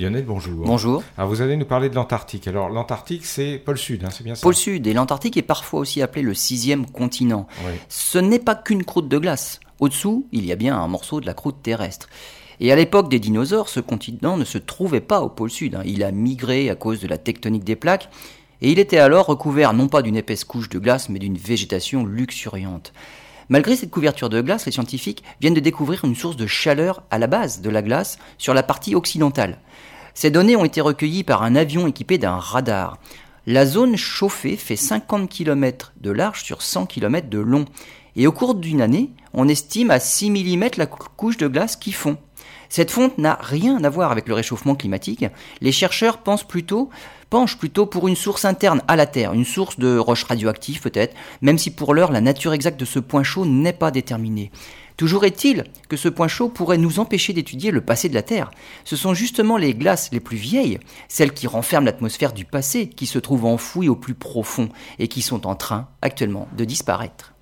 Lionel, bonjour. Bonjour. Alors vous allez nous parler de l'Antarctique. Alors l'Antarctique, c'est pôle Sud, hein, c'est bien ça Pôle Sud, et l'Antarctique est parfois aussi appelé le sixième continent. Ce n'est pas qu'une croûte de glace. Au-dessous, il y a bien un morceau de la croûte terrestre. Et à l'époque des dinosaures, ce continent ne se trouvait pas au pôle Sud. Hein. Il a migré à cause de la tectonique des plaques, et il était alors recouvert non pas d'une épaisse couche de glace, mais d'une végétation luxuriante. Malgré cette couverture de glace, les scientifiques viennent de découvrir une source de chaleur à la base de la glace sur la partie occidentale. Ces données ont été recueillies par un avion équipé d'un radar. La zone chauffée fait 50 km de large sur 100 km de long. Et au cours d'une année, on estime à 6 mm la couche de glace qui fond. Cette fonte n'a rien à voir avec le réchauffement climatique. Les chercheurs penchent plutôt pour une source interne à la Terre, une source de roches radioactives peut-être, même si pour l'heure la nature exacte de ce point chaud n'est pas déterminée. Toujours est-il que ce point chaud pourrait nous empêcher d'étudier le passé de la Terre. Ce sont justement les glaces les plus vieilles, celles qui renferment l'atmosphère du passé, qui se trouvent enfouies au plus profond et qui sont en train actuellement de disparaître.